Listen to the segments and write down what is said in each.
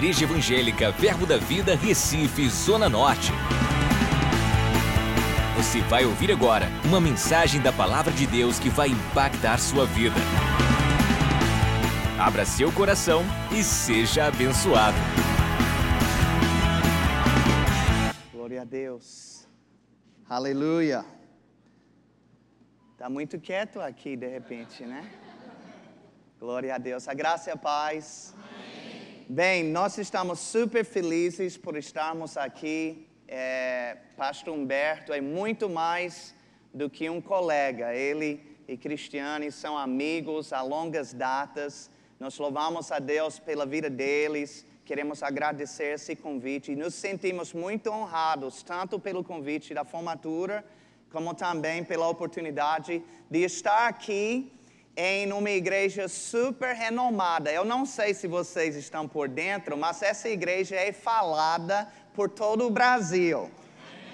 Igreja Evangélica Verbo da Vida, Recife, Zona Norte. Você vai ouvir agora uma mensagem da Palavra de Deus que vai impactar sua vida. Abra seu coração e seja abençoado. Glória a Deus. Aleluia. Tá muito quieto aqui de repente, né? Glória a Deus. A graça e a paz. Bem, nós estamos super felizes por estarmos aqui. É, Pastor Humberto é muito mais do que um colega. Ele e Cristiane são amigos a longas datas. Nós louvamos a Deus pela vida deles. Queremos agradecer esse convite nos sentimos muito honrados, tanto pelo convite da formatura, como também pela oportunidade de estar aqui em uma igreja super renomada. Eu não sei se vocês estão por dentro, mas essa igreja é falada por todo o Brasil.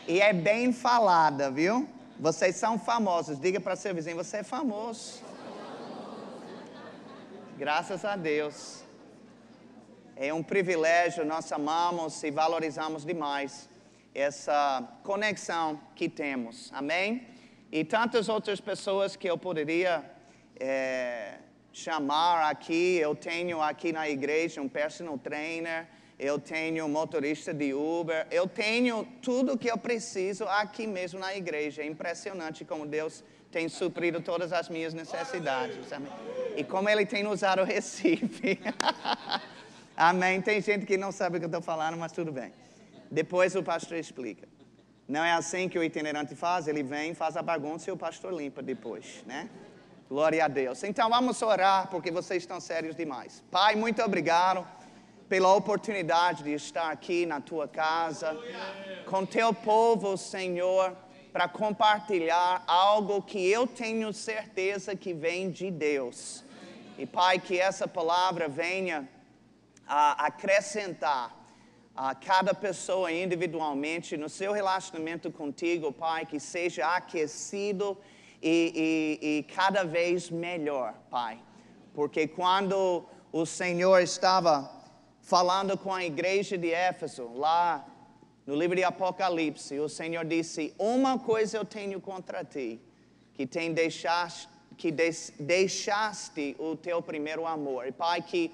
E é bem falada, viu? Vocês são famosos. Diga para seu vizinho, você é famoso. Graças a Deus. É um privilégio, nós amamos e valorizamos demais essa conexão que temos. Amém? E tantas outras pessoas que eu poderia é, chamar aqui. Eu tenho aqui na igreja um personal trainer, eu tenho um motorista de Uber, eu tenho tudo que eu preciso aqui mesmo na igreja. É impressionante como Deus tem suprido todas as minhas necessidades. Amém? E como Ele tem usado o Recife. Amém. Tem gente que não sabe o que eu estou falando, mas tudo bem. Depois o pastor explica. Não é assim que o itinerante faz, ele vem, faz a bagunça e o pastor limpa depois, né? Glória a Deus. Então vamos orar, porque vocês estão sérios demais. Pai, muito obrigado pela oportunidade de estar aqui na tua casa, com teu povo, Senhor, para compartilhar algo que eu tenho certeza que vem de Deus. E Pai, que essa palavra venha a acrescentar a cada pessoa individualmente no seu relacionamento contigo, Pai, que seja aquecido e, e, e cada vez melhor, Pai. Porque quando o Senhor estava falando com a igreja de Éfeso, lá no livro de Apocalipse, o Senhor disse: Uma coisa eu tenho contra ti, que tem deixaste, que deixaste o teu primeiro amor. E, Pai, que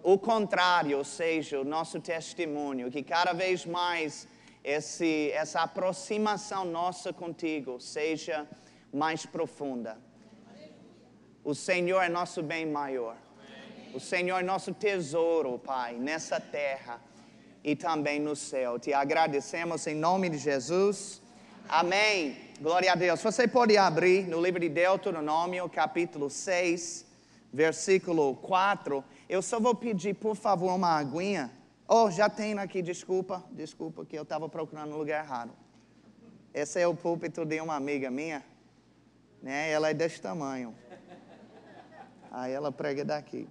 o contrário seja o nosso testemunho, que cada vez mais esse, essa aproximação nossa contigo seja mais profunda. O Senhor é nosso bem maior. O Senhor é nosso tesouro, Pai, nessa terra e também no céu. Te agradecemos em nome de Jesus. Amém. Glória a Deus. Você pode abrir no livro de Deuteronômio, capítulo 6, versículo 4. Eu só vou pedir, por favor, uma aguinha. Oh, já tem aqui, desculpa, desculpa que eu estava procurando no lugar errado. Esse é o púlpito de uma amiga minha né? Ela é desse tamanho. Aí ela prega daqui.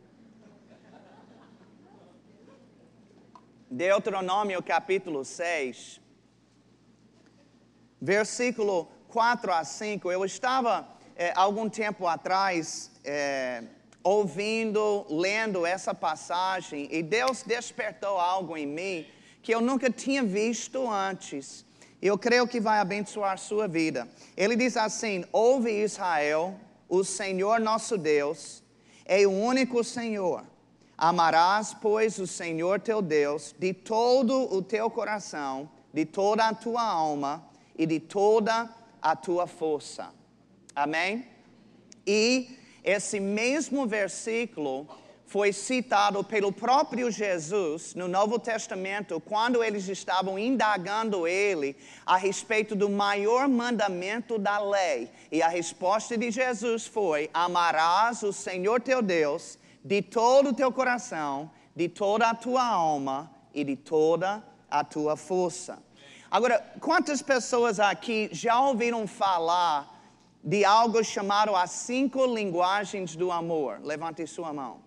Deuteronômio capítulo 6, versículo 4 a 5. Eu estava, é, algum tempo atrás, é, ouvindo, lendo essa passagem, e Deus despertou algo em mim que eu nunca tinha visto antes. Eu creio que vai abençoar sua vida. Ele diz assim: Ouve Israel, o Senhor nosso Deus é o único Senhor. Amarás, pois, o Senhor teu Deus de todo o teu coração, de toda a tua alma e de toda a tua força. Amém? E esse mesmo versículo foi citado pelo próprio Jesus no Novo Testamento, quando eles estavam indagando ele a respeito do maior mandamento da lei. E a resposta de Jesus foi: Amarás o Senhor teu Deus de todo o teu coração, de toda a tua alma e de toda a tua força. Agora, quantas pessoas aqui já ouviram falar de algo chamado as cinco linguagens do amor? Levante sua mão.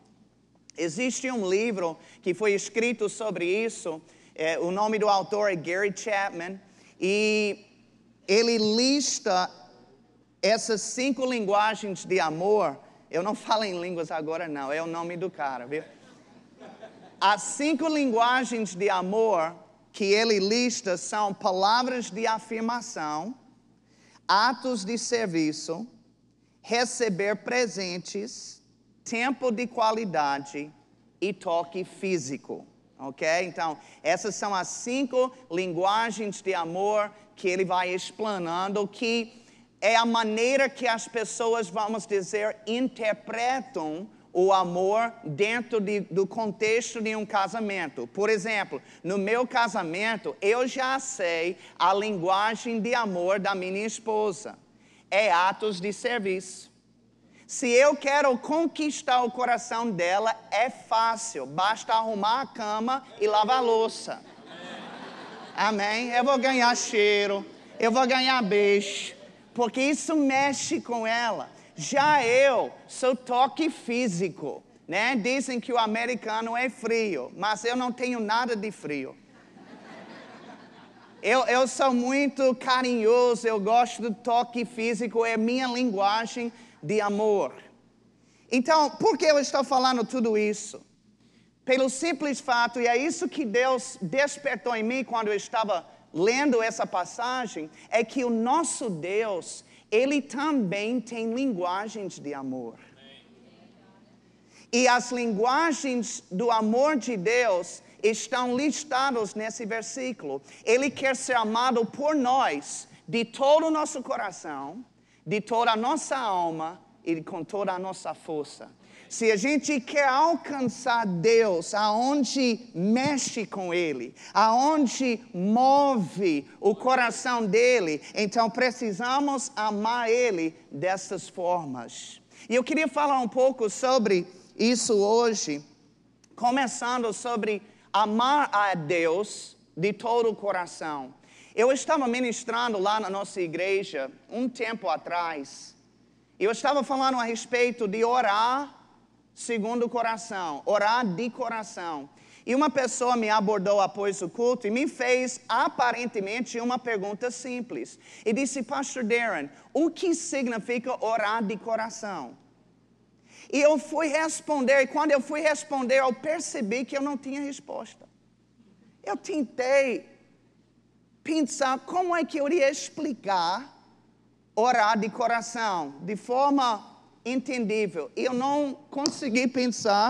Existe um livro que foi escrito sobre isso. É, o nome do autor é Gary Chapman. E ele lista essas cinco linguagens de amor. Eu não falo em línguas agora, não. É o nome do cara, viu? As cinco linguagens de amor que ele lista são palavras de afirmação, atos de serviço, receber presentes, tempo de qualidade e toque físico. Ok? Então, essas são as cinco linguagens de amor que ele vai explanando, que é a maneira que as pessoas, vamos dizer, interpretam o amor dentro de, do contexto de um casamento. Por exemplo, no meu casamento, eu já sei a linguagem de amor da minha esposa. É atos de serviço. Se eu quero conquistar o coração dela, é fácil, basta arrumar a cama e lavar a louça. Amém? Eu vou ganhar cheiro, eu vou ganhar beijo, porque isso mexe com ela. Já eu sou toque físico, né? Dizem que o americano é frio, mas eu não tenho nada de frio. Eu, eu sou muito carinhoso, eu gosto do toque físico, é minha linguagem de amor. Então, por que eu estou falando tudo isso? Pelo simples fato, e é isso que Deus despertou em mim quando eu estava lendo essa passagem, é que o nosso Deus, ele também tem linguagens de amor. E as linguagens do amor de Deus estão listadas nesse versículo. Ele quer ser amado por nós, de todo o nosso coração, de toda a nossa alma e com toda a nossa força. Se a gente quer alcançar Deus, aonde mexe com Ele, aonde move o coração dele, então precisamos amar Ele dessas formas. E eu queria falar um pouco sobre isso hoje, começando sobre amar a Deus de todo o coração. Eu estava ministrando lá na nossa igreja um tempo atrás. Eu estava falando a respeito de orar segundo o coração, orar de coração. E uma pessoa me abordou após o culto e me fez aparentemente uma pergunta simples. E disse, Pastor Darren, o que significa orar de coração? E eu fui responder, e quando eu fui responder, eu percebi que eu não tinha resposta. Eu tentei pensar como é que eu iria explicar orar de coração, de forma entendível. Eu não consegui pensar,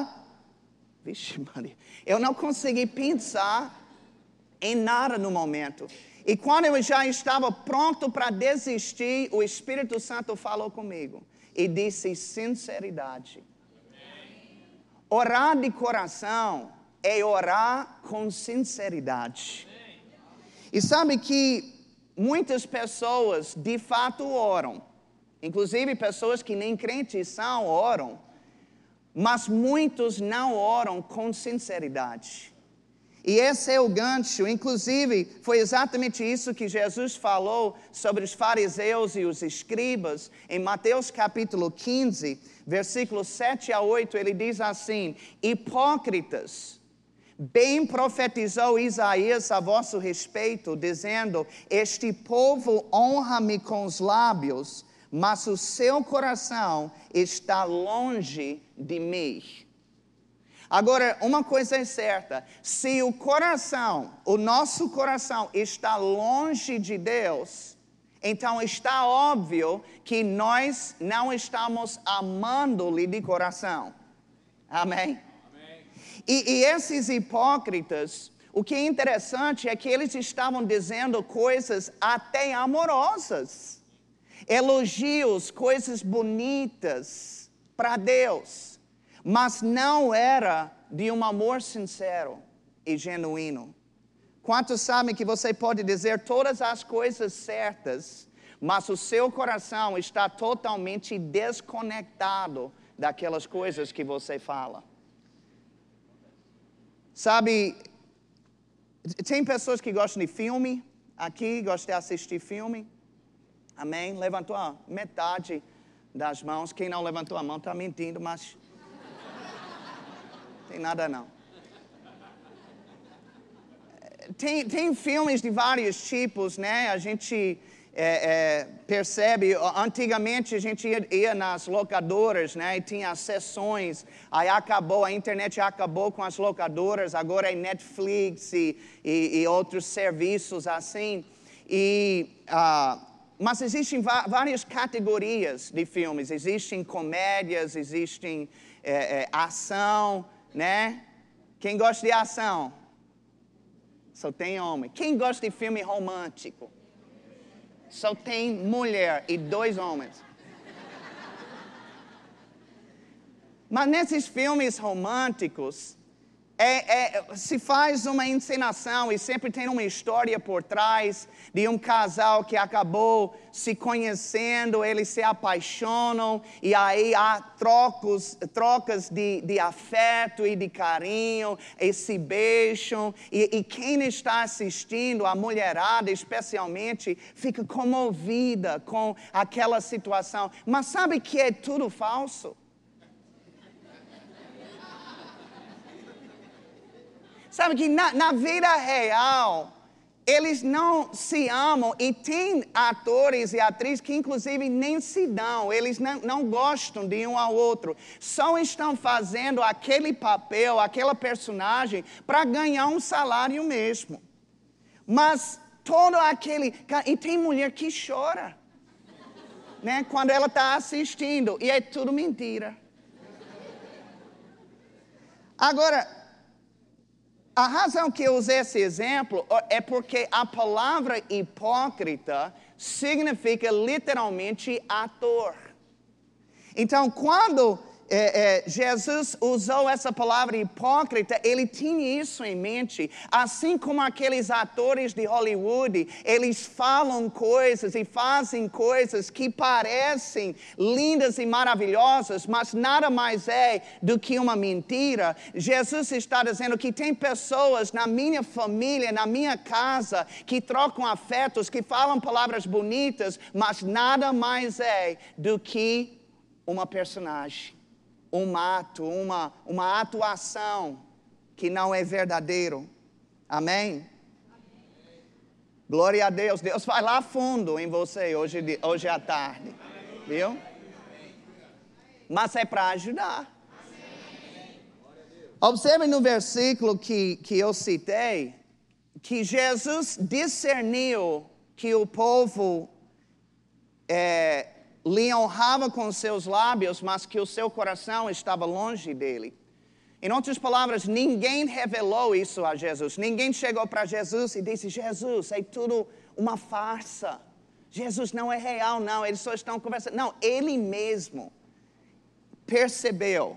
vixe Maria, eu não consegui pensar em nada no momento. E quando eu já estava pronto para desistir, o Espírito Santo falou comigo e disse sinceridade. Orar de coração é orar com sinceridade. E sabe que muitas pessoas de fato oram, Inclusive, pessoas que nem crentes são oram, mas muitos não oram com sinceridade. E esse é o gancho. Inclusive, foi exatamente isso que Jesus falou sobre os fariseus e os escribas. Em Mateus capítulo 15, versículos 7 a 8, ele diz assim: Hipócritas, bem profetizou Isaías a vosso respeito, dizendo: Este povo honra-me com os lábios mas o seu coração está longe de mim. Agora, uma coisa é certa: se o coração, o nosso coração, está longe de Deus, então está óbvio que nós não estamos amando-lhe de coração. Amém? E, e esses hipócritas, o que é interessante é que eles estavam dizendo coisas até amorosas elogios, coisas bonitas para Deus, mas não era de um amor sincero e genuíno. Quantos sabem que você pode dizer todas as coisas certas, mas o seu coração está totalmente desconectado daquelas coisas que você fala? Sabe, tem pessoas que gostam de filme, aqui gostam de assistir filme. Amém? Levantou a metade das mãos. Quem não levantou a mão está mentindo, mas. tem nada não. Tem, tem filmes de vários tipos, né? A gente é, é, percebe, antigamente a gente ia, ia, nas locadoras, né, e tinha sessões, aí acabou, a internet acabou com as locadoras, agora é Netflix e, e, e outros serviços assim, e, uh, mas existem várias categorias de filmes, existem comédias, existem é, é, ação, né, quem gosta de ação? Só tem homem. Quem gosta de filme romântico? Só tem mulher e dois homens. Mas nesses filmes românticos, é, é, se faz uma encenação e sempre tem uma história por trás de um casal que acabou se conhecendo, eles se apaixonam e aí há trocos, trocas de, de afeto e de carinho e se beijam. E, e quem está assistindo, a mulherada especialmente, fica comovida com aquela situação. Mas sabe que é tudo falso? Sabe que na, na vida real, eles não se amam e tem atores e atrizes que inclusive nem se dão, eles não, não, gostam de um ao outro, só estão fazendo aquele papel, aquela personagem para ganhar um salário mesmo. Mas todo aquele. E tem mulher que chora, né, quando ela está assistindo, e é tudo mentira. Agora, a razão que eu usei esse exemplo é porque a palavra hipócrita significa literalmente ator. Então, quando é, é, Jesus usou essa palavra hipócrita, ele tinha isso em mente. Assim como aqueles atores de Hollywood, eles falam coisas e fazem coisas que parecem lindas e maravilhosas, mas nada mais é do que uma mentira. Jesus está dizendo que tem pessoas na minha família, na minha casa, que trocam afetos, que falam palavras bonitas, mas nada mais é do que uma personagem um ato, uma, uma atuação que não é verdadeiro. Amém? Glória a Deus. Deus vai lá fundo em você hoje, hoje à tarde. Viu? Mas é para ajudar. Observe no versículo que, que eu citei, que Jesus discerniu que o povo é, lhe honrava com seus lábios, mas que o seu coração estava longe dele. Em outras palavras, ninguém revelou isso a Jesus. Ninguém chegou para Jesus e disse: Jesus, é tudo uma farsa. Jesus não é real, não. Eles só estão conversando. Não, ele mesmo percebeu.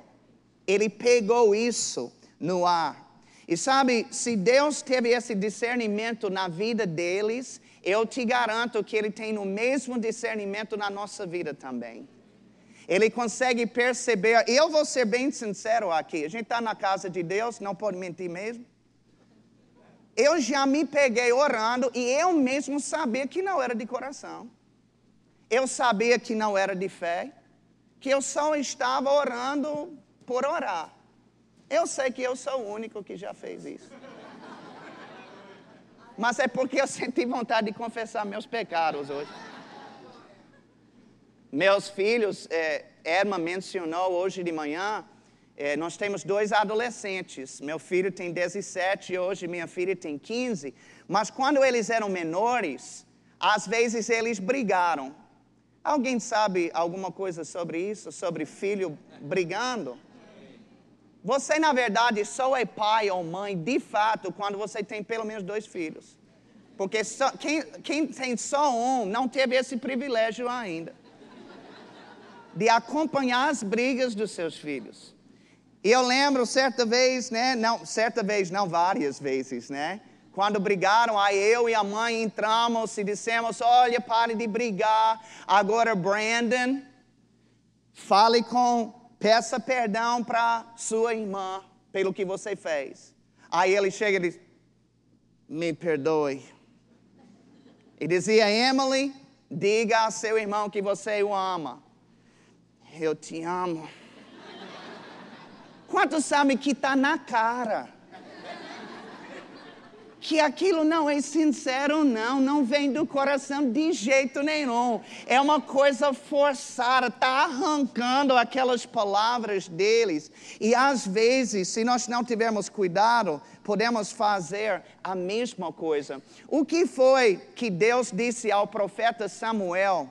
Ele pegou isso no ar. E sabe, se Deus teve esse discernimento na vida deles, eu te garanto que Ele tem o mesmo discernimento na nossa vida também. Ele consegue perceber, eu vou ser bem sincero aqui, a gente está na casa de Deus, não pode mentir mesmo. Eu já me peguei orando e eu mesmo sabia que não era de coração. Eu sabia que não era de fé, que eu só estava orando por orar. Eu sei que eu sou o único que já fez isso mas é porque eu senti vontade de confessar meus pecados hoje. Meus filhos, é, Erma mencionou hoje de manhã, é, nós temos dois adolescentes. Meu filho tem 17 hoje, minha filha tem 15. Mas quando eles eram menores, às vezes eles brigaram. Alguém sabe alguma coisa sobre isso? Sobre filho brigando? Você, na verdade, só é pai ou mãe de fato quando você tem pelo menos dois filhos. Porque só, quem, quem tem só um não teve esse privilégio ainda de acompanhar as brigas dos seus filhos. E eu lembro certa vez, né? Não, certa vez, não várias vezes, né? Quando brigaram, aí eu e a mãe entramos e dissemos: Olha, pare de brigar. Agora, Brandon, fale com Peça perdão para sua irmã pelo que você fez. Aí ele chega e diz: Me perdoe. E dizia: Emily, diga a seu irmão que você o ama. Eu te amo. Quantos sabem que está na cara? Que aquilo não é sincero, não, não vem do coração de jeito nenhum. É uma coisa forçada, está arrancando aquelas palavras deles. E às vezes, se nós não tivermos cuidado, podemos fazer a mesma coisa. O que foi que Deus disse ao profeta Samuel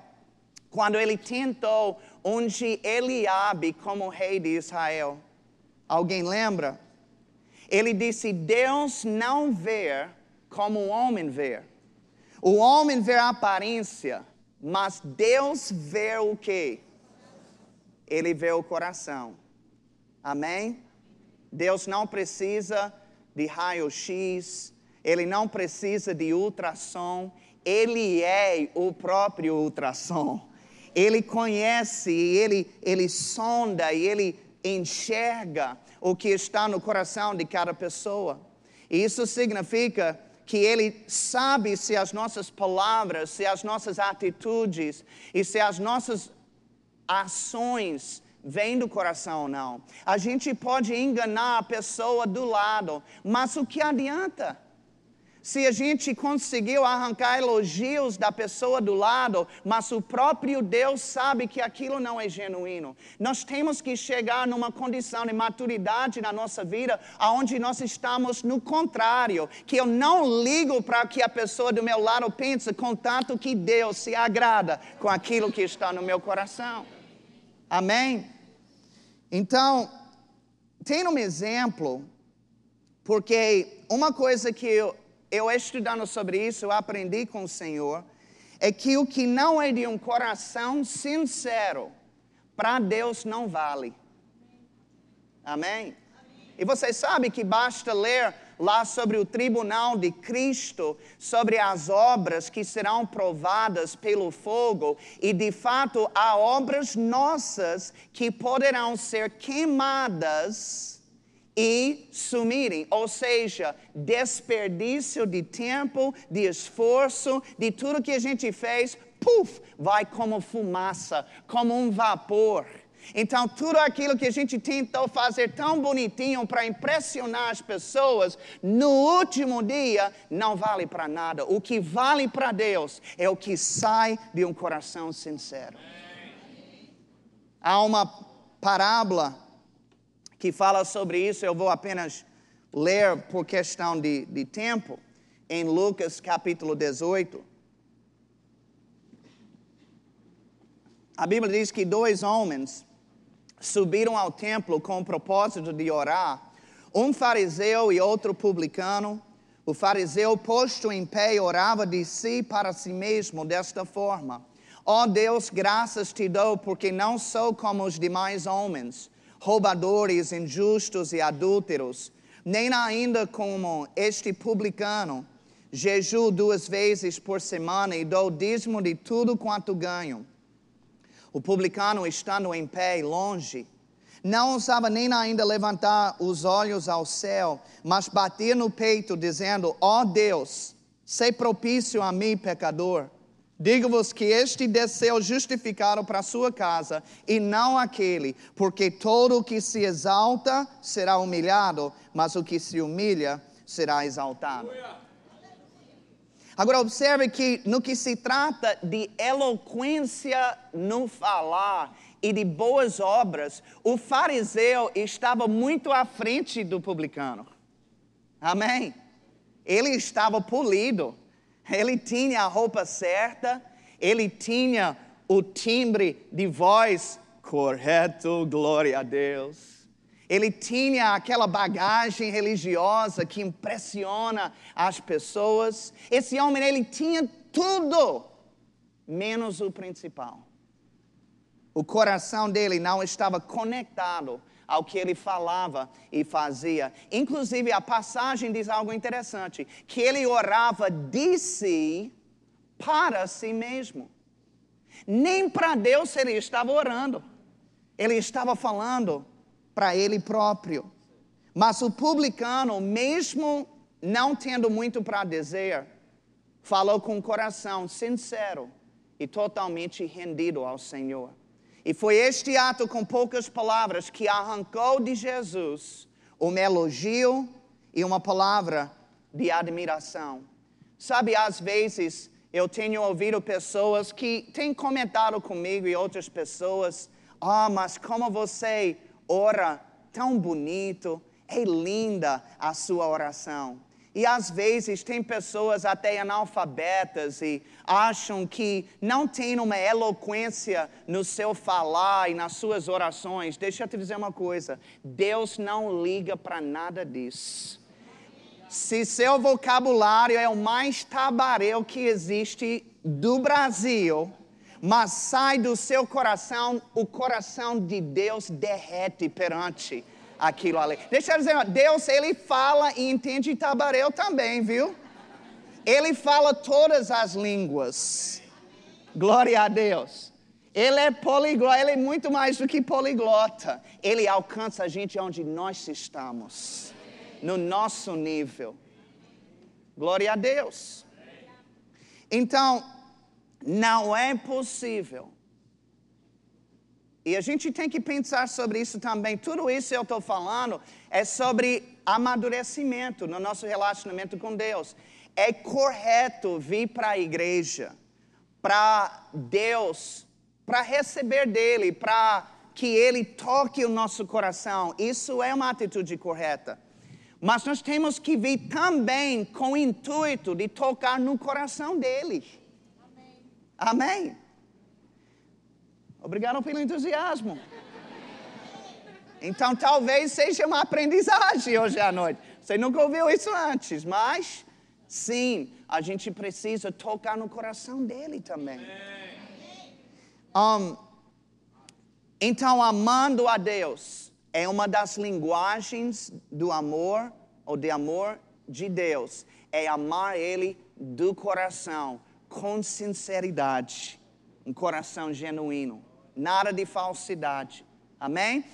quando ele tentou ungir Eliabe como rei de Israel? Alguém lembra? Ele disse: Deus não vê como o homem vê. O homem vê a aparência, mas Deus vê o que? Ele vê o coração. Amém? Deus não precisa de raio-x, ele não precisa de ultrassom, ele é o próprio ultrassom. Ele conhece, ele, ele sonda ele enxerga o que está no coração de cada pessoa. E isso significa que Ele sabe se as nossas palavras, se as nossas atitudes e se as nossas ações vêm do coração ou não. A gente pode enganar a pessoa do lado, mas o que adianta? Se a gente conseguiu arrancar elogios da pessoa do lado, mas o próprio Deus sabe que aquilo não é genuíno. Nós temos que chegar numa condição de maturidade na nossa vida, onde nós estamos no contrário, que eu não ligo para que a pessoa do meu lado pense, contanto que Deus se agrada com aquilo que está no meu coração. Amém? Então, tem um exemplo, porque uma coisa que eu eu estudando sobre isso, eu aprendi com o Senhor, é que o que não é de um coração sincero, para Deus não vale. Amém? E você sabe que basta ler lá sobre o tribunal de Cristo, sobre as obras que serão provadas pelo fogo, e de fato há obras nossas que poderão ser queimadas e sumirem, ou seja, desperdício de tempo, de esforço, de tudo que a gente fez, puf, vai como fumaça, como um vapor. Então, tudo aquilo que a gente tentou fazer tão bonitinho para impressionar as pessoas, no último dia não vale para nada. O que vale para Deus é o que sai de um coração sincero. Há uma parábola que fala sobre isso, eu vou apenas ler por questão de, de tempo, em Lucas capítulo 18. A Bíblia diz que dois homens subiram ao templo com o propósito de orar, um fariseu e outro publicano. O fariseu, posto em pé, orava de si para si mesmo desta forma: Ó oh Deus, graças te dou, porque não sou como os demais homens roubadores, injustos e adúlteros, nem ainda como este publicano. Jejuo duas vezes por semana e dou dízimo de tudo quanto ganho. O publicano, estando em pé longe, não ousava nem ainda levantar os olhos ao céu, mas bater no peito, dizendo: Ó oh Deus, sei propício a mim, pecador. Digo-vos que este desceu justificado para a sua casa e não aquele, porque todo o que se exalta será humilhado, mas o que se humilha será exaltado. Agora, observe que no que se trata de eloquência no falar e de boas obras, o fariseu estava muito à frente do publicano. Amém? Ele estava polido. Ele tinha a roupa certa, ele tinha o timbre de voz correto, glória a Deus. Ele tinha aquela bagagem religiosa que impressiona as pessoas. Esse homem, ele tinha tudo, menos o principal. O coração dele não estava conectado ao que ele falava e fazia. Inclusive, a passagem diz algo interessante: que ele orava de si para si mesmo. Nem para Deus ele estava orando, ele estava falando para ele próprio. Mas o publicano, mesmo não tendo muito para dizer, falou com o coração sincero e totalmente rendido ao Senhor. E foi este ato com poucas palavras que arrancou de Jesus um elogio e uma palavra de admiração. Sabe, às vezes eu tenho ouvido pessoas que têm comentado comigo e outras pessoas: Ah, mas como você ora tão bonito, é linda a sua oração. E às vezes tem pessoas até analfabetas e acham que não tem uma eloquência no seu falar e nas suas orações. Deixa eu te dizer uma coisa: Deus não liga para nada disso. Se seu vocabulário é o mais tabareu que existe do Brasil, mas sai do seu coração, o coração de Deus derrete perante aquilo ali. Deixa eu dizer, Deus, ele fala e entende tabareu também, viu? Ele fala todas as línguas. Glória a Deus. Ele é poliglota, ele é muito mais do que poliglota. Ele alcança a gente onde nós estamos, no nosso nível. Glória a Deus. Então, não é possível e a gente tem que pensar sobre isso também. Tudo isso eu estou falando é sobre amadurecimento no nosso relacionamento com Deus. É correto vir para a igreja, para Deus, para receber dele, para que ele toque o nosso coração. Isso é uma atitude correta. Mas nós temos que vir também com o intuito de tocar no coração dele. Amém. Amém. Obrigado pelo entusiasmo. Então talvez seja uma aprendizagem hoje à noite. Você nunca ouviu isso antes, mas sim, a gente precisa tocar no coração dele também. Um, então, amando a Deus é uma das linguagens do amor ou de amor de Deus. É amar Ele do coração, com sinceridade, um coração genuíno nada de falsidade. Amém?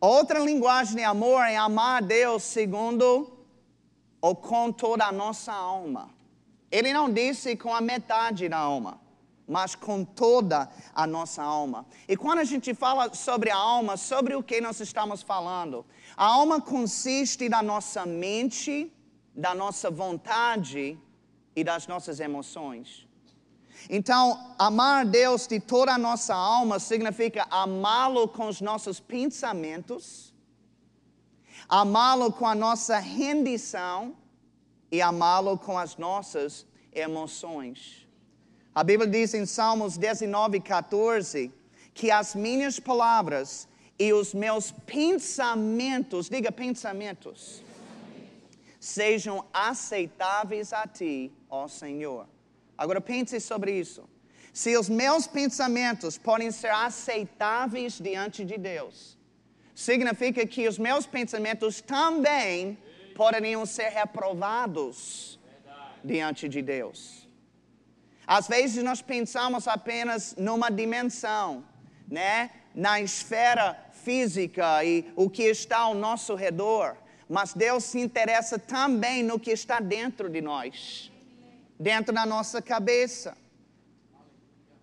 Outra linguagem de amor é amar a Deus segundo ou com toda a nossa alma. Ele não disse com a metade da alma, mas com toda a nossa alma. E quando a gente fala sobre a alma, sobre o que nós estamos falando? A alma consiste da nossa mente, da nossa vontade e das nossas emoções. Então, amar Deus de toda a nossa alma significa amá-lo com os nossos pensamentos, amá-lo com a nossa rendição e amá-lo com as nossas emoções. A Bíblia diz em Salmos 19, 14, que as minhas palavras e os meus pensamentos, diga pensamentos, sejam aceitáveis a ti, ó Senhor. Agora pense sobre isso. Se os meus pensamentos podem ser aceitáveis diante de Deus, significa que os meus pensamentos também poderiam ser reprovados diante de Deus. Às vezes nós pensamos apenas numa dimensão, né? Na esfera física e o que está ao nosso redor, mas Deus se interessa também no que está dentro de nós dentro da nossa cabeça.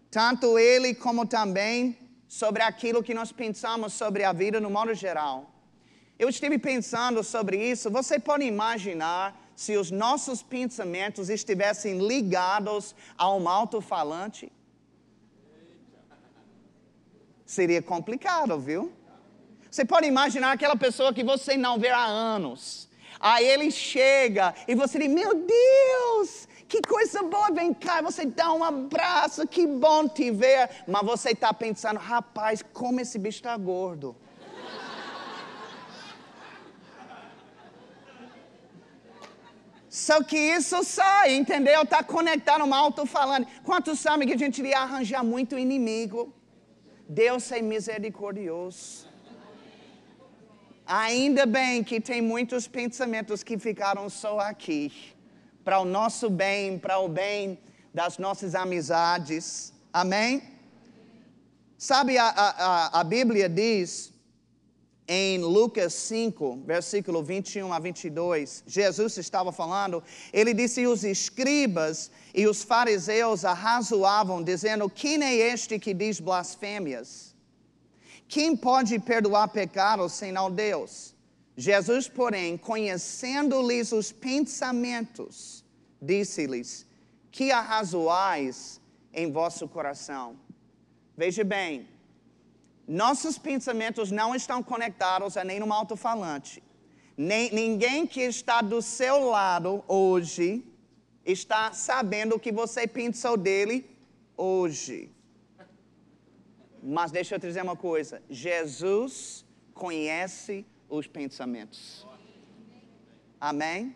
Tanto ele como também sobre aquilo que nós pensamos sobre a vida no modo geral. Eu estive pensando sobre isso. Você pode imaginar se os nossos pensamentos estivessem ligados a um alto-falante? Seria complicado, viu? Você pode imaginar aquela pessoa que você não vê há anos. Aí ele chega e você diz: Meu Deus, que coisa boa, vem cá, você dá um abraço, que bom te ver. Mas você está pensando, rapaz, como esse bicho está gordo. Só que isso sai, entendeu? Está conectado um alto-falante. Quantos sabem que a gente iria arranjar muito inimigo? Deus é misericordioso. Ainda bem que tem muitos pensamentos que ficaram só aqui para o nosso bem, para o bem das nossas amizades. Amém? Sabe, a, a, a Bíblia diz em Lucas 5, versículo 21 a 22, Jesus estava falando, ele disse: Os escribas e os fariseus arrazoavam, dizendo: Quem é este que diz blasfêmias? Quem pode perdoar pecados senão Deus? Jesus, porém, conhecendo-lhes os pensamentos, disse-lhes: Que arrazoais em vosso coração? Veja bem, nossos pensamentos não estão conectados a nenhum alto-falante. Ninguém que está do seu lado hoje está sabendo o que você pensou dele hoje. Mas deixa eu te dizer uma coisa: Jesus conhece os pensamentos. Amém?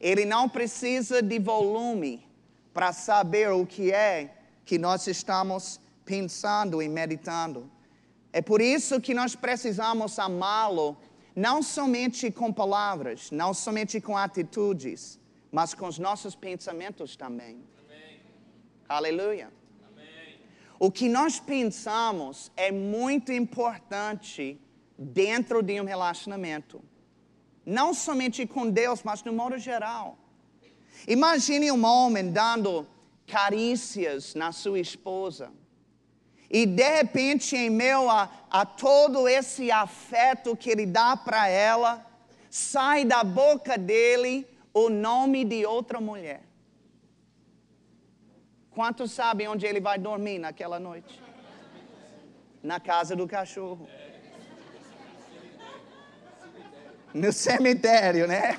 Ele não precisa de volume para saber o que é que nós estamos pensando e meditando. É por isso que nós precisamos amá-lo, não somente com palavras, não somente com atitudes, mas com os nossos pensamentos também. Amém. Aleluia. Amém. O que nós pensamos é muito importante dentro de um relacionamento. Não somente com Deus, mas no modo geral. Imagine um homem dando carícias na sua esposa e de repente, em meio a, a todo esse afeto que ele dá para ela, sai da boca dele o nome de outra mulher. Quantos sabem onde ele vai dormir naquela noite? Na casa do cachorro. No cemitério, né?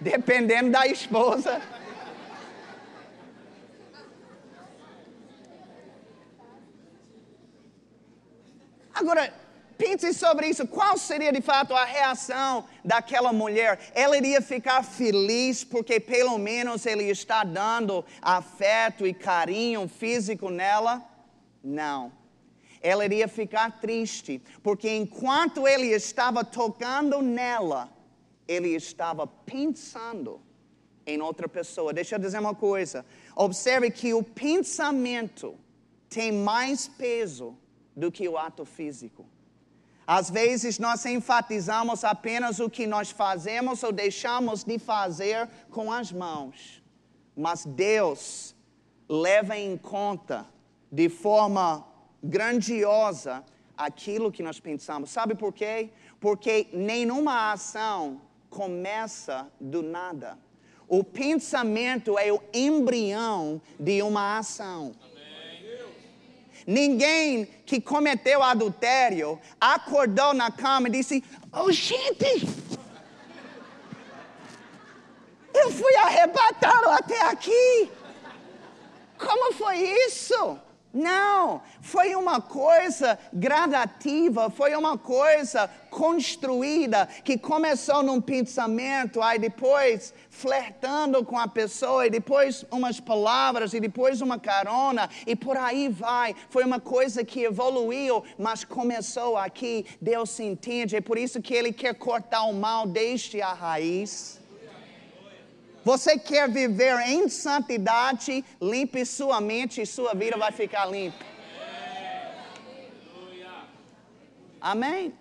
Dependendo da esposa. Agora, pense sobre isso. Qual seria de fato a reação daquela mulher? Ela iria ficar feliz porque pelo menos ele está dando afeto e carinho físico nela? Não. Ela iria ficar triste porque enquanto ele estava tocando nela, ele estava pensando em outra pessoa. Deixa eu dizer uma coisa. Observe que o pensamento tem mais peso do que o ato físico. Às vezes nós enfatizamos apenas o que nós fazemos ou deixamos de fazer com as mãos, mas Deus leva em conta de forma grandiosa aquilo que nós pensamos. Sabe por quê? Porque nenhuma ação começa do nada. O pensamento é o embrião de uma ação. Ninguém que cometeu adultério acordou na cama e disse: Oh, gente, eu fui arrebatado até aqui. Como foi isso? Não, foi uma coisa gradativa, foi uma coisa construída que começou num pensamento, aí depois flertando com a pessoa, e depois umas palavras, e depois uma carona, e por aí vai. Foi uma coisa que evoluiu, mas começou aqui. Deus se entende, é por isso que Ele quer cortar o mal desde a raiz. Você quer viver em santidade, limpe sua mente e sua vida vai ficar limpa. Amém?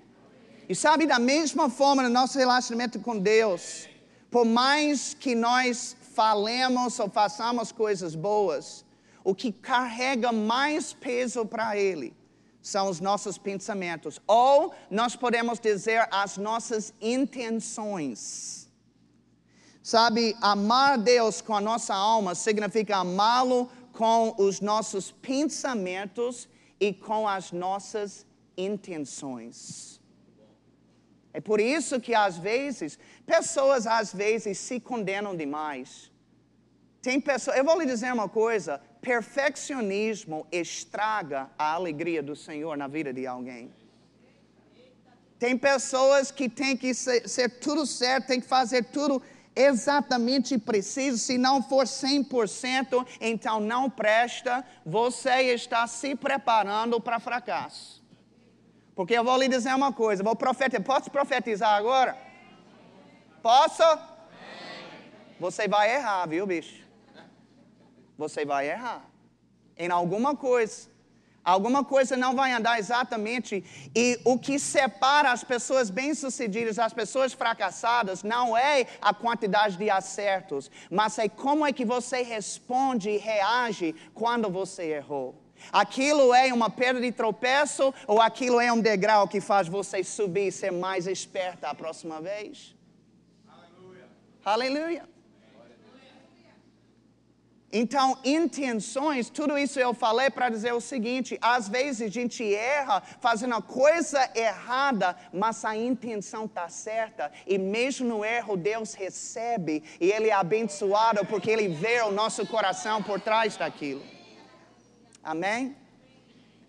E sabe, da mesma forma, no nosso relacionamento com Deus, por mais que nós falemos ou façamos coisas boas, o que carrega mais peso para Ele são os nossos pensamentos. Ou nós podemos dizer as nossas intenções. Sabe, amar Deus com a nossa alma significa amá-lo com os nossos pensamentos e com as nossas intenções. É por isso que às vezes, pessoas às vezes se condenam demais. Tem pessoas, eu vou lhe dizer uma coisa, perfeccionismo estraga a alegria do Senhor na vida de alguém. Tem pessoas que têm que ser, ser tudo certo, tem que fazer tudo exatamente preciso, se não for 100%, então não presta, você está se preparando para fracasso. Porque eu vou lhe dizer uma coisa, vou profetizar, posso profetizar agora? Posso? Você vai errar, viu, bicho? Você vai errar em alguma coisa. Alguma coisa não vai andar exatamente. E o que separa as pessoas bem-sucedidas das pessoas fracassadas não é a quantidade de acertos, mas é como é que você responde e reage quando você errou. Aquilo é uma pedra de tropeço ou aquilo é um degrau que faz você subir e ser mais esperta a próxima vez? Aleluia. Aleluia. Então, intenções, tudo isso eu falei para dizer o seguinte: às vezes a gente erra fazendo a coisa errada, mas a intenção está certa, e mesmo no erro Deus recebe, e Ele é abençoado porque Ele vê o nosso coração por trás daquilo. Amém?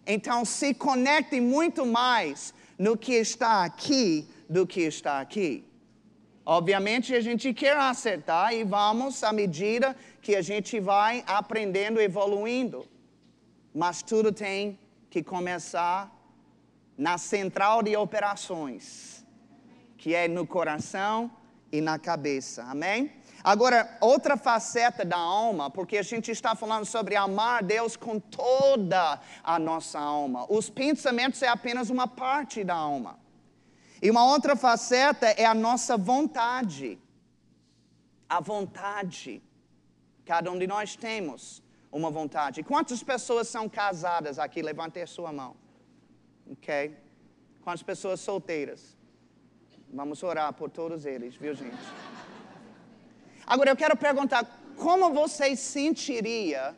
Então, se conecte muito mais no que está aqui do que está aqui. Obviamente, a gente quer acertar e vamos à medida que a gente vai aprendendo, evoluindo. Mas tudo tem que começar na central de operações, que é no coração e na cabeça. Amém? Agora, outra faceta da alma, porque a gente está falando sobre amar Deus com toda a nossa alma. Os pensamentos é apenas uma parte da alma. E uma outra faceta é a nossa vontade. A vontade. Cada um de nós temos uma vontade. Quantas pessoas são casadas aqui? Levante a sua mão. Ok? Quantas pessoas solteiras? Vamos orar por todos eles, viu, gente? Agora eu quero perguntar: como você sentiria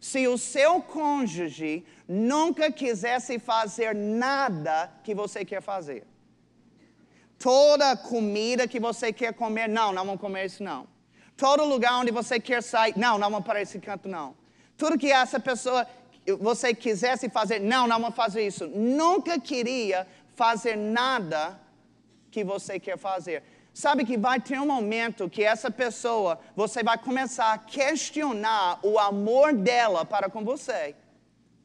se o seu cônjuge nunca quisesse fazer nada que você quer fazer? Toda comida que você quer comer, não, não vamos comer isso não. Todo lugar onde você quer sair, não, não vamos para esse canto, não. Tudo que essa pessoa, você quisesse fazer, não, não vamos fazer isso. Nunca queria fazer nada que você quer fazer. Sabe que vai ter um momento que essa pessoa, você vai começar a questionar o amor dela para com você.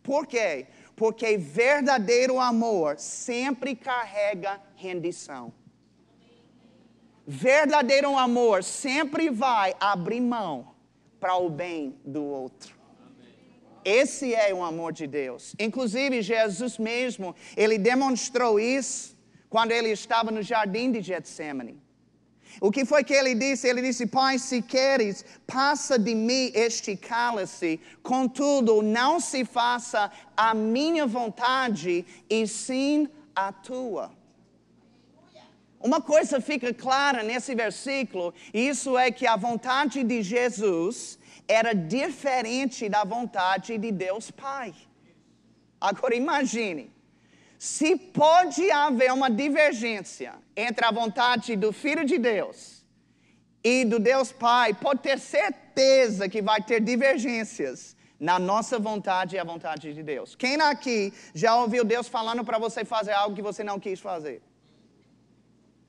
Por quê? Porque verdadeiro amor sempre carrega rendição. Verdadeiro amor sempre vai abrir mão para o bem do outro. Esse é o amor de Deus. Inclusive, Jesus mesmo, ele demonstrou isso quando ele estava no jardim de Getsemane. O que foi que ele disse? Ele disse: Pai, se queres, passa de mim este cálice, contudo, não se faça a minha vontade, e sim a tua. Uma coisa fica clara nesse versículo, isso é que a vontade de Jesus era diferente da vontade de Deus Pai. Agora imagine, se pode haver uma divergência entre a vontade do Filho de Deus e do Deus Pai, pode ter certeza que vai ter divergências na nossa vontade e a vontade de Deus. Quem aqui já ouviu Deus falando para você fazer algo que você não quis fazer?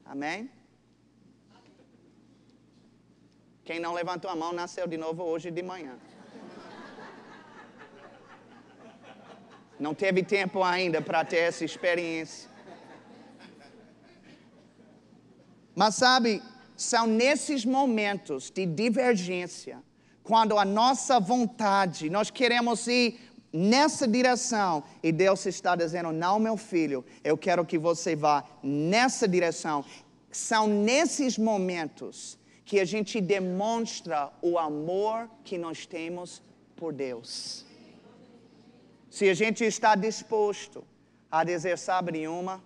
Amém? Quem não levantou a mão nasceu de novo hoje de manhã. Não teve tempo ainda para ter essa experiência. Mas sabe, são nesses momentos de divergência, quando a nossa vontade, nós queremos ir nessa direção e Deus está dizendo: Não, meu filho, eu quero que você vá nessa direção. São nesses momentos que a gente demonstra o amor que nós temos por Deus. Se a gente está disposto a dizer, sabe uma,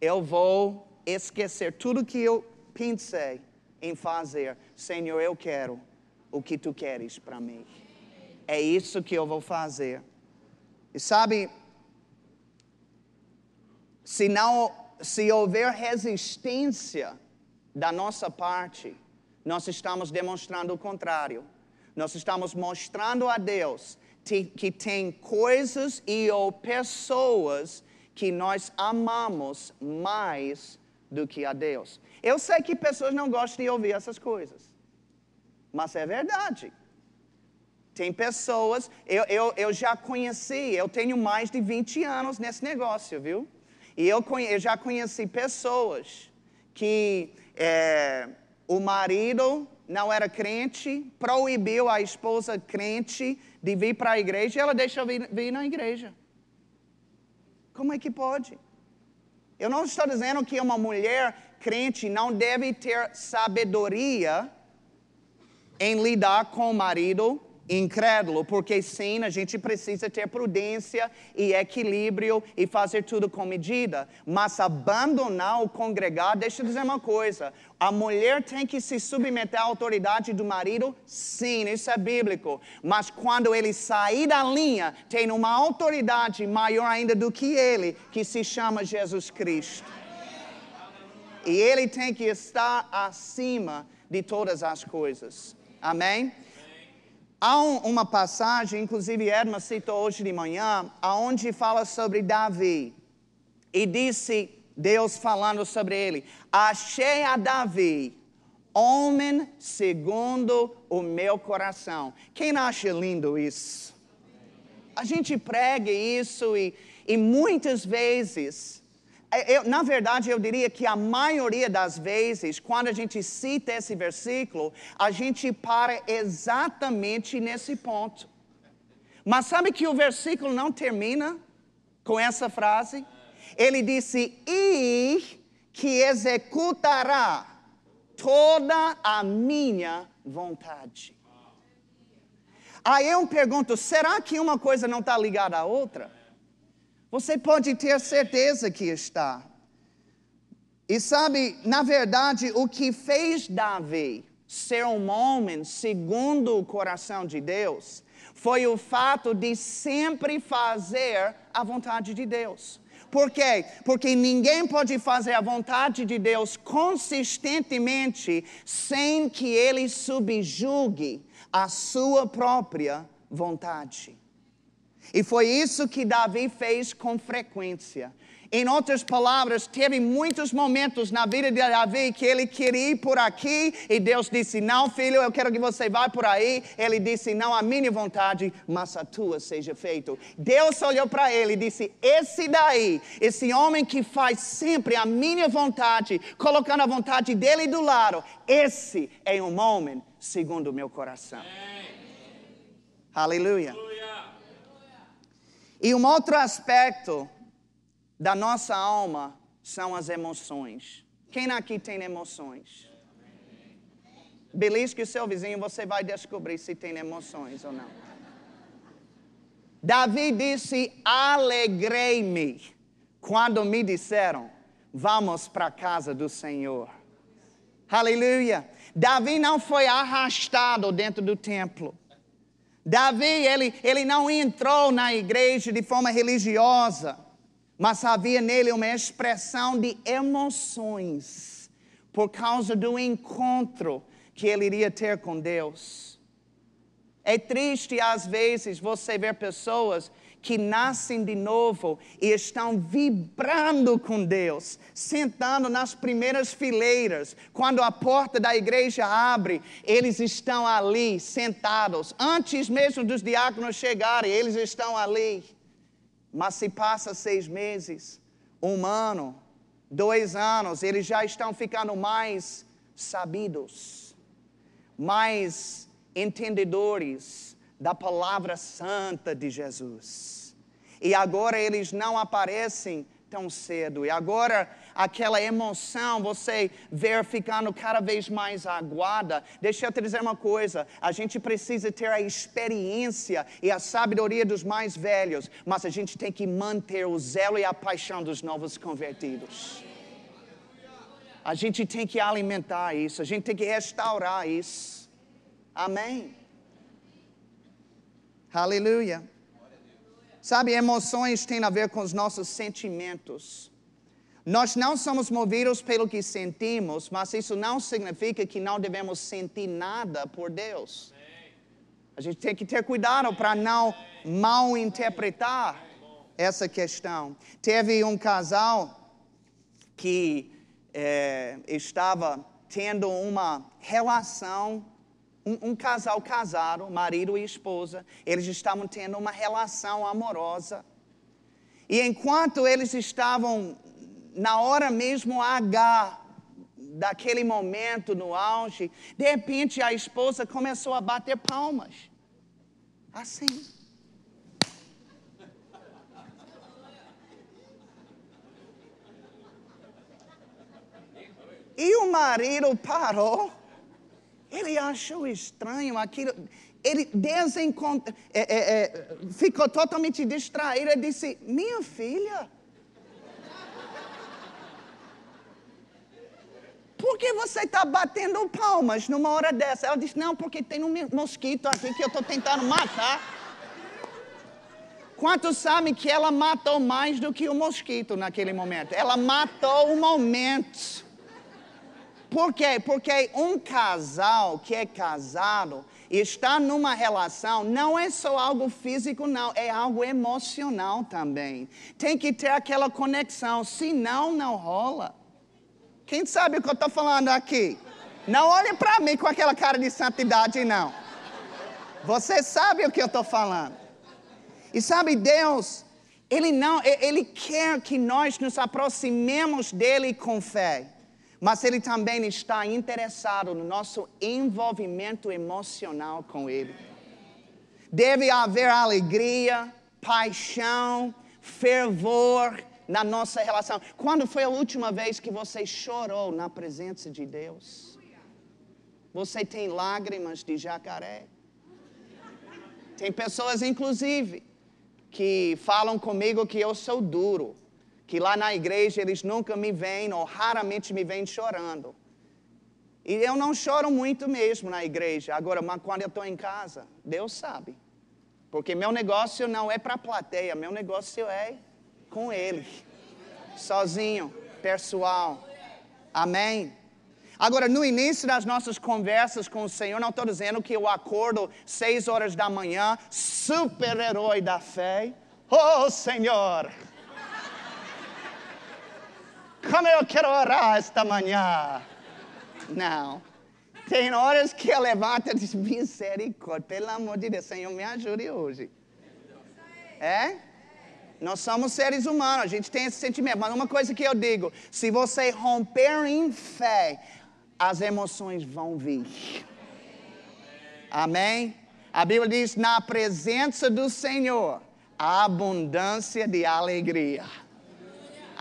eu vou esquecer tudo que eu pensei em fazer. Senhor, eu quero o que tu queres para mim. É isso que eu vou fazer. E sabe, se não, se houver resistência da nossa parte, nós estamos demonstrando o contrário. Nós estamos mostrando a Deus que tem coisas e ou pessoas que nós amamos mais do que a Deus. Eu sei que pessoas não gostam de ouvir essas coisas, mas é verdade. Tem pessoas, eu, eu, eu já conheci, eu tenho mais de 20 anos nesse negócio, viu? E eu, eu já conheci pessoas que é, o marido não era crente, proibiu a esposa crente de vir para a igreja e ela deixa vir, vir na igreja. Como é que pode? Eu não estou dizendo que uma mulher crente não deve ter sabedoria em lidar com o marido incrédulo, porque sim, a gente precisa ter prudência e equilíbrio e fazer tudo com medida, mas abandonar o congregar, deixa eu dizer uma coisa: a mulher tem que se submeter à autoridade do marido, sim, isso é bíblico, mas quando ele sair da linha, tem uma autoridade maior ainda do que ele, que se chama Jesus Cristo. E ele tem que estar acima de todas as coisas. Amém? Há um, uma passagem, inclusive Edma citou hoje de manhã, aonde fala sobre Davi. E disse Deus falando sobre ele: Achei a Davi, homem segundo o meu coração. Quem acha lindo isso? A gente prega isso e, e muitas vezes eu, na verdade, eu diria que a maioria das vezes, quando a gente cita esse versículo, a gente para exatamente nesse ponto. Mas sabe que o versículo não termina com essa frase? Ele disse: E que executará toda a minha vontade. Aí eu pergunto: será que uma coisa não está ligada à outra? Você pode ter certeza que está. E sabe, na verdade, o que fez Davi ser um homem segundo o coração de Deus foi o fato de sempre fazer a vontade de Deus. Por quê? Porque ninguém pode fazer a vontade de Deus consistentemente sem que ele subjugue a sua própria vontade. E foi isso que Davi fez com frequência. Em outras palavras, teve muitos momentos na vida de Davi que ele queria ir por aqui e Deus disse: Não, filho, eu quero que você vá por aí. Ele disse: Não, a minha vontade, mas a tua seja feita. Deus olhou para ele e disse: Esse daí, esse homem que faz sempre a minha vontade, colocando a vontade dele do lado, esse é um homem segundo o meu coração. Aleluia. E um outro aspecto da nossa alma são as emoções. Quem aqui tem emoções? Belisque o seu vizinho, você vai descobrir se tem emoções ou não. Davi disse: Alegrei-me quando me disseram, vamos para a casa do Senhor. Aleluia. Davi não foi arrastado dentro do templo. Davi, ele, ele não entrou na igreja de forma religiosa, mas havia nele uma expressão de emoções por causa do encontro que ele iria ter com Deus. É triste às vezes você ver pessoas que nascem de novo e estão vibrando com Deus, sentando nas primeiras fileiras. Quando a porta da igreja abre, eles estão ali sentados. Antes mesmo dos diáconos chegarem, eles estão ali. Mas se passa seis meses, um ano, dois anos, eles já estão ficando mais sabidos, mais entendedores da palavra santa de Jesus. E agora eles não aparecem tão cedo. E agora aquela emoção, você ver ficando cada vez mais aguada. Deixa eu te dizer uma coisa: a gente precisa ter a experiência e a sabedoria dos mais velhos, mas a gente tem que manter o zelo e a paixão dos novos convertidos. A gente tem que alimentar isso, a gente tem que restaurar isso. Amém. Aleluia. Sabe, emoções têm a ver com os nossos sentimentos. Nós não somos movidos pelo que sentimos, mas isso não significa que não devemos sentir nada por Deus. A gente tem que ter cuidado para não mal interpretar essa questão. Teve um casal que é, estava tendo uma relação um, um, casal casado, marido e esposa, eles estavam tendo uma relação amorosa. E enquanto eles estavam na hora mesmo H daquele momento no auge, de repente a esposa começou a bater palmas. Assim. E o marido parou ele achou estranho aquilo. ele desencontra, é, é, é, ficou totalmente distraído e disse: Minha filha, por que você está batendo palmas numa hora dessa? Ela disse: Não, porque tem um mosquito aqui que eu estou tentando matar. Quantos sabem que ela matou mais do que o mosquito naquele momento? Ela matou o momento. Por quê? Porque um casal que é casado Estar numa relação não é só algo físico, não, é algo emocional também. Tem que ter aquela conexão, senão não rola. Quem sabe o que eu estou falando aqui? Não olhe para mim com aquela cara de santidade, não. Você sabe o que eu estou falando. E sabe, Deus, Ele não, Ele quer que nós nos aproximemos dele com fé mas Ele também está interessado no nosso envolvimento emocional com Ele. Deve haver alegria, paixão, fervor na nossa relação. Quando foi a última vez que você chorou na presença de Deus? Você tem lágrimas de jacaré? Tem pessoas, inclusive, que falam comigo que eu sou duro que lá na igreja eles nunca me veem ou raramente me veem chorando. E eu não choro muito mesmo na igreja. Agora, mas quando eu estou em casa, Deus sabe. Porque meu negócio não é para a plateia, meu negócio é com Ele. Sozinho, pessoal. Amém? Agora, no início das nossas conversas com o Senhor, não estou dizendo que eu acordo seis horas da manhã, super-herói da fé. Oh, Senhor! Como eu quero orar esta manhã. Não. Tem horas que eu levanto e digo, misericórdia, pelo amor de Deus, Senhor, me ajude hoje. É? Nós somos seres humanos, a gente tem esse sentimento. Mas uma coisa que eu digo: se você romper em fé, as emoções vão vir. Amém? A Bíblia diz: na presença do Senhor, a abundância de alegria.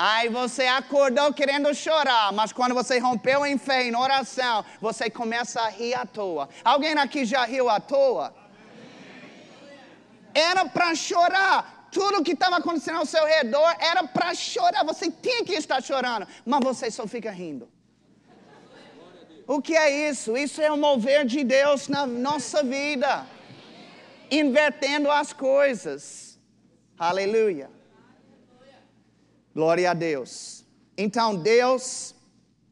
Aí você acordou querendo chorar, mas quando você rompeu em fé, em oração, você começa a rir à toa. Alguém aqui já riu à toa? Era para chorar. Tudo que estava acontecendo ao seu redor era para chorar. Você tinha que estar chorando, mas você só fica rindo. O que é isso? Isso é o mover de Deus na nossa vida, invertendo as coisas. Aleluia. Glória a Deus. Então, Deus,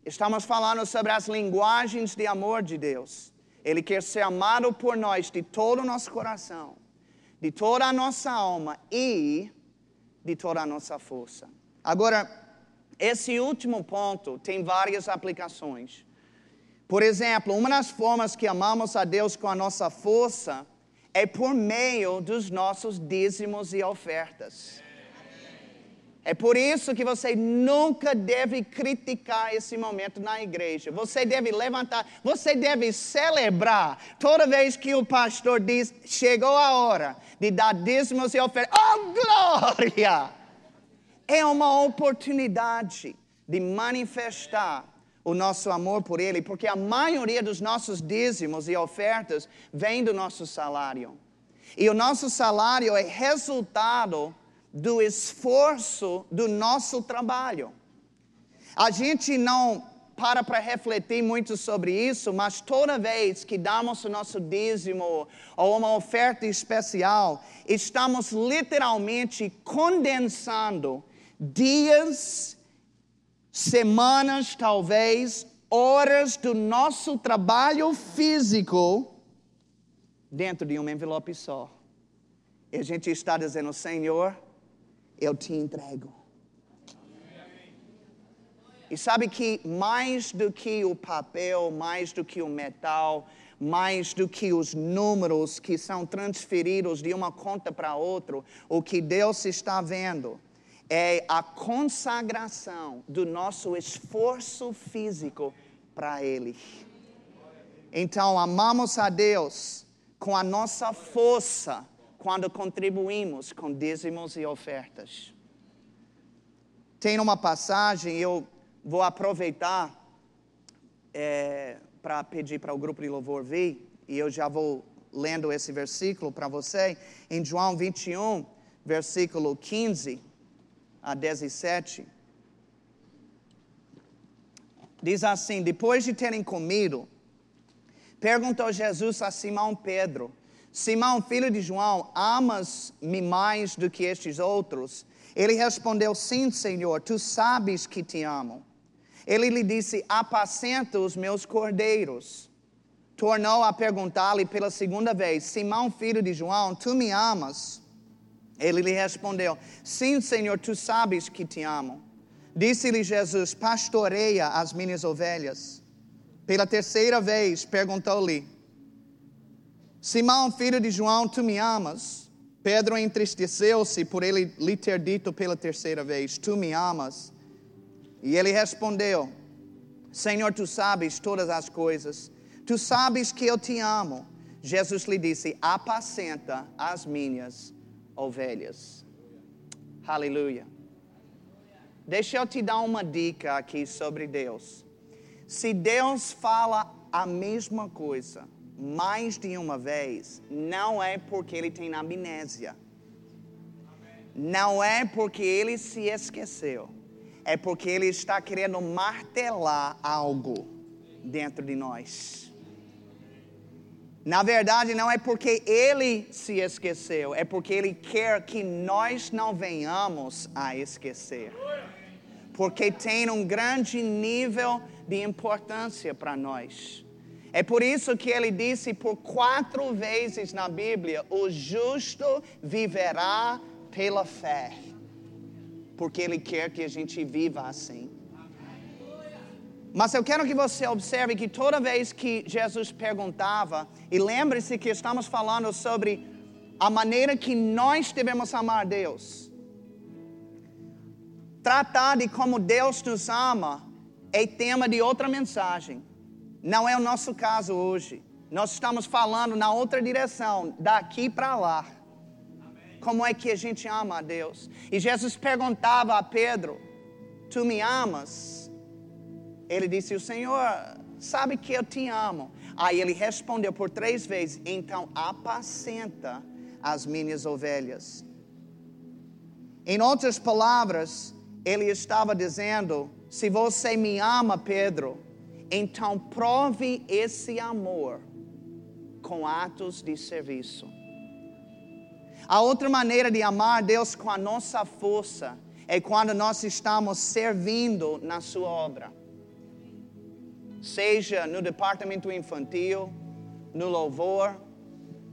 estamos falando sobre as linguagens de amor de Deus. Ele quer ser amado por nós de todo o nosso coração, de toda a nossa alma e de toda a nossa força. Agora, esse último ponto tem várias aplicações. Por exemplo, uma das formas que amamos a Deus com a nossa força é por meio dos nossos dízimos e ofertas. É por isso que você nunca deve criticar esse momento na igreja. Você deve levantar, você deve celebrar toda vez que o pastor diz: chegou a hora de dar dízimos e ofertas. Oh, glória! É uma oportunidade de manifestar o nosso amor por Ele, porque a maioria dos nossos dízimos e ofertas vem do nosso salário. E o nosso salário é resultado do esforço do nosso trabalho. A gente não para para refletir muito sobre isso, mas toda vez que damos o nosso dízimo ou uma oferta especial, estamos literalmente condensando dias, semanas, talvez, horas do nosso trabalho físico dentro de um envelope só. E a gente está dizendo, Senhor, eu te entrego. E sabe que mais do que o papel, mais do que o metal, mais do que os números que são transferidos de uma conta para outra, o que Deus está vendo é a consagração do nosso esforço físico para Ele. Então, amamos a Deus com a nossa força quando contribuímos com dízimos e ofertas. Tem uma passagem, eu vou aproveitar é, para pedir para o grupo de louvor vir, e eu já vou lendo esse versículo para você, em João 21, versículo 15 a 17. Diz assim: Depois de terem comido, perguntou Jesus a Simão Pedro: Simão, filho de João, amas-me mais do que estes outros? Ele respondeu: Sim, Senhor, tu sabes que te amo. Ele lhe disse: Apacenta os meus cordeiros. Tornou a perguntar-lhe pela segunda vez: Simão, filho de João, tu me amas? Ele lhe respondeu: Sim, Senhor, tu sabes que te amo. Disse-lhe Jesus: Pastoreia as minhas ovelhas. Pela terceira vez perguntou-lhe: Simão, filho de João, tu me amas? Pedro entristeceu-se por ele lhe ter dito pela terceira vez: Tu me amas? E ele respondeu: Senhor, tu sabes todas as coisas, tu sabes que eu te amo. Jesus lhe disse: Apacenta as minhas ovelhas. Aleluia. Deixa eu te dar uma dica aqui sobre Deus. Se Deus fala a mesma coisa mais de uma vez, não é porque ele tem amnésia. Não é porque ele se esqueceu. É porque ele está querendo martelar algo dentro de nós. Na verdade, não é porque ele se esqueceu, é porque ele quer que nós não venhamos a esquecer porque tem um grande nível de importância para nós. É por isso que ele disse por quatro vezes na Bíblia: o justo viverá pela fé. Porque ele quer que a gente viva assim. Mas eu quero que você observe que toda vez que Jesus perguntava, e lembre-se que estamos falando sobre a maneira que nós devemos amar Deus tratar de como Deus nos ama é tema de outra mensagem. Não é o nosso caso hoje. Nós estamos falando na outra direção, daqui para lá. Como é que a gente ama a Deus? E Jesus perguntava a Pedro: Tu me amas? Ele disse: O Senhor sabe que eu te amo. Aí ele respondeu por três vezes: Então apacenta as minhas ovelhas. Em outras palavras, ele estava dizendo: se você me ama, Pedro, então prove esse amor com atos de serviço. A outra maneira de amar Deus com a nossa força é quando nós estamos servindo na Sua obra. Seja no departamento infantil, no louvor,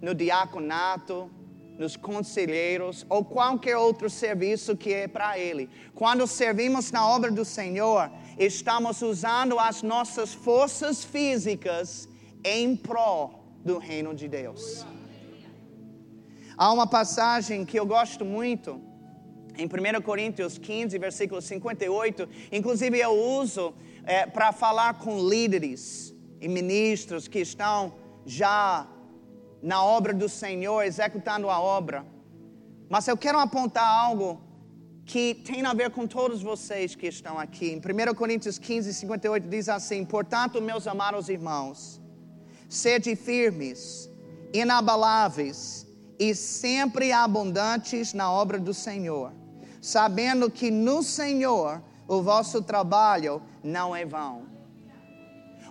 no diaconato, nos conselheiros ou qualquer outro serviço que é para Ele. Quando servimos na obra do Senhor, estamos usando as nossas forças físicas em prol do reino de Deus. Há uma passagem que eu gosto muito, em 1 Coríntios 15, versículo 58, inclusive eu uso é, para falar com líderes e ministros que estão já na obra do Senhor, executando a obra. Mas eu quero apontar algo que tem a ver com todos vocês que estão aqui. Em 1 Coríntios 15, 58 diz assim: Portanto, meus amados irmãos, sede firmes, inabaláveis e sempre abundantes na obra do Senhor, sabendo que no Senhor o vosso trabalho não é vão.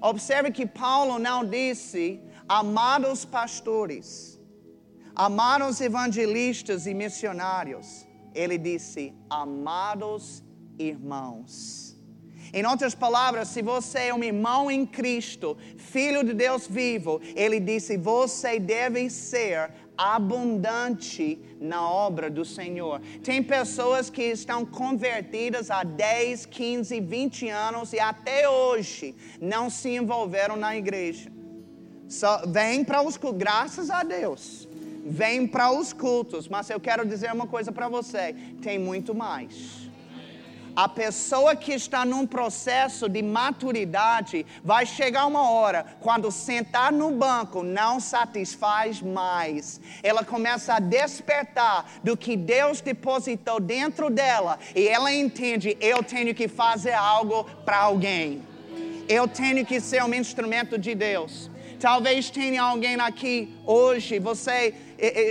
Observe que Paulo não disse amados pastores, amados evangelistas e missionários, ele disse: amados irmãos. Em outras palavras, se você é um irmão em Cristo, filho de Deus vivo, ele disse: você deve ser abundante na obra do Senhor. Tem pessoas que estão convertidas há 10, 15, 20 anos e até hoje não se envolveram na igreja. Só, vem para os cultos, graças a Deus. Vem para os cultos, mas eu quero dizer uma coisa para você: tem muito mais. A pessoa que está num processo de maturidade vai chegar uma hora, quando sentar no banco não satisfaz mais. Ela começa a despertar do que Deus depositou dentro dela e ela entende: eu tenho que fazer algo para alguém. Eu tenho que ser um instrumento de Deus. Talvez tenha alguém aqui hoje, você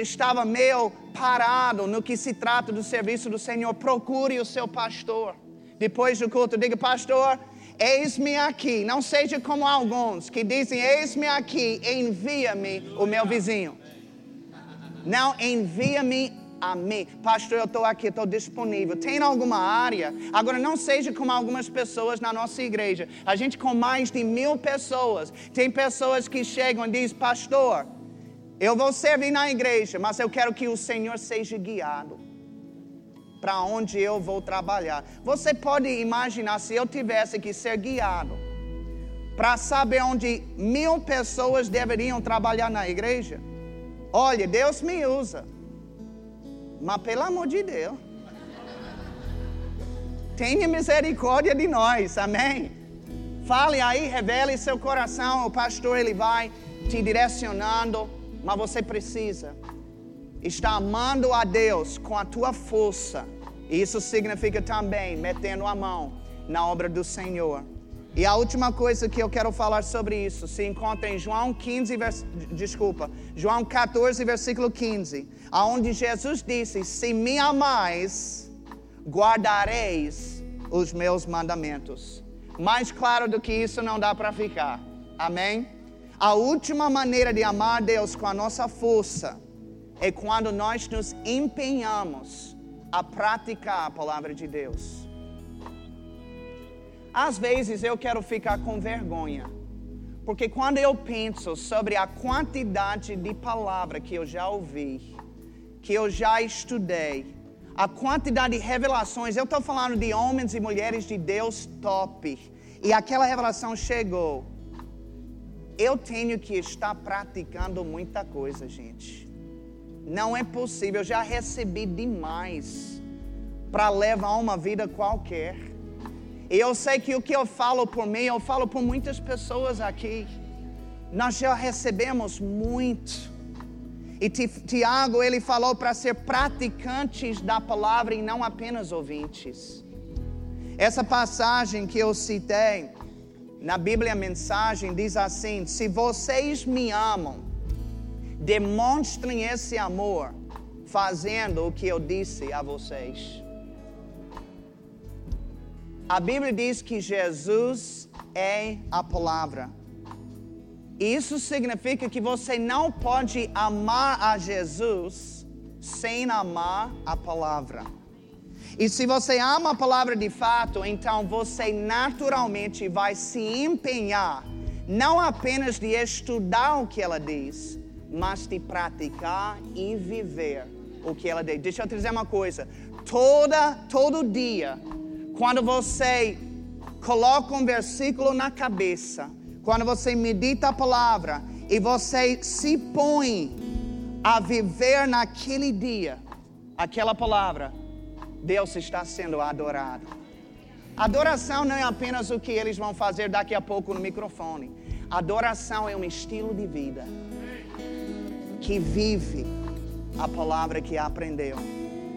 estava meio parado no que se trata do serviço do Senhor. Procure o seu pastor. Depois do culto, diga, pastor, eis-me aqui. Não seja como alguns que dizem, eis-me aqui, envia-me o meu vizinho. Não, envia-me a mim. Pastor, eu estou aqui, estou disponível. Tem alguma área? Agora, não seja como algumas pessoas na nossa igreja. A gente com mais de mil pessoas. Tem pessoas que chegam e dizem, pastor, eu vou servir na igreja, mas eu quero que o Senhor seja guiado para onde eu vou trabalhar. Você pode imaginar se eu tivesse que ser guiado para saber onde mil pessoas deveriam trabalhar na igreja? Olha, Deus me usa. Mas pelo amor de Deus, tenha misericórdia de nós, amém? Fale aí, revele seu coração, o pastor ele vai te direcionando, mas você precisa estar amando a Deus com a tua força. Isso significa também metendo a mão na obra do Senhor. E a última coisa que eu quero falar sobre isso se encontra em João 15, vers... desculpa, João 14, versículo 15, aonde Jesus disse: "Se me amais, guardareis os meus mandamentos". Mais claro do que isso não dá para ficar. Amém? A última maneira de amar Deus com a nossa força é quando nós nos empenhamos a praticar a palavra de Deus. Às vezes eu quero ficar com vergonha, porque quando eu penso sobre a quantidade de palavra que eu já ouvi, que eu já estudei, a quantidade de revelações, eu estou falando de homens e mulheres de Deus top, e aquela revelação chegou. Eu tenho que estar praticando muita coisa, gente. Não é possível, eu já recebi demais para levar uma vida qualquer. E eu sei que o que eu falo por mim, eu falo por muitas pessoas aqui. Nós já recebemos muito. E Tiago, ele falou para ser praticantes da palavra e não apenas ouvintes. Essa passagem que eu citei na Bíblia mensagem diz assim: Se vocês me amam, demonstrem esse amor fazendo o que eu disse a vocês. A Bíblia diz que Jesus é a palavra. Isso significa que você não pode amar a Jesus sem amar a palavra. E se você ama a palavra de fato, então você naturalmente vai se empenhar, não apenas de estudar o que ela diz, mas de praticar e viver o que ela diz. Deixa eu te dizer uma coisa: toda, todo dia quando você coloca um versículo na cabeça, quando você medita a palavra e você se põe a viver naquele dia aquela palavra, Deus está sendo adorado. Adoração não é apenas o que eles vão fazer daqui a pouco no microfone. Adoração é um estilo de vida que vive a palavra que aprendeu.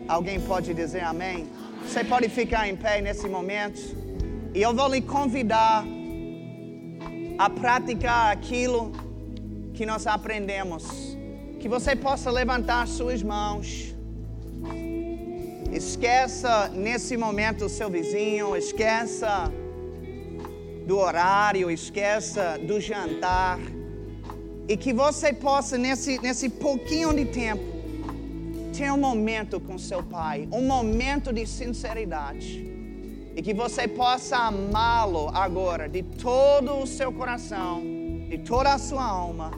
Alguém pode dizer amém? Você pode ficar em pé nesse momento. E eu vou lhe convidar a praticar aquilo que nós aprendemos. Que você possa levantar suas mãos. Esqueça nesse momento o seu vizinho, esqueça do horário, esqueça do jantar. E que você possa, nesse, nesse pouquinho de tempo, ter um momento com seu pai, um momento de sinceridade. E que você possa amá-lo agora de todo o seu coração, de toda a sua alma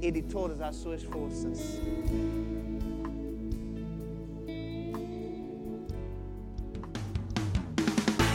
e de todas as suas forças.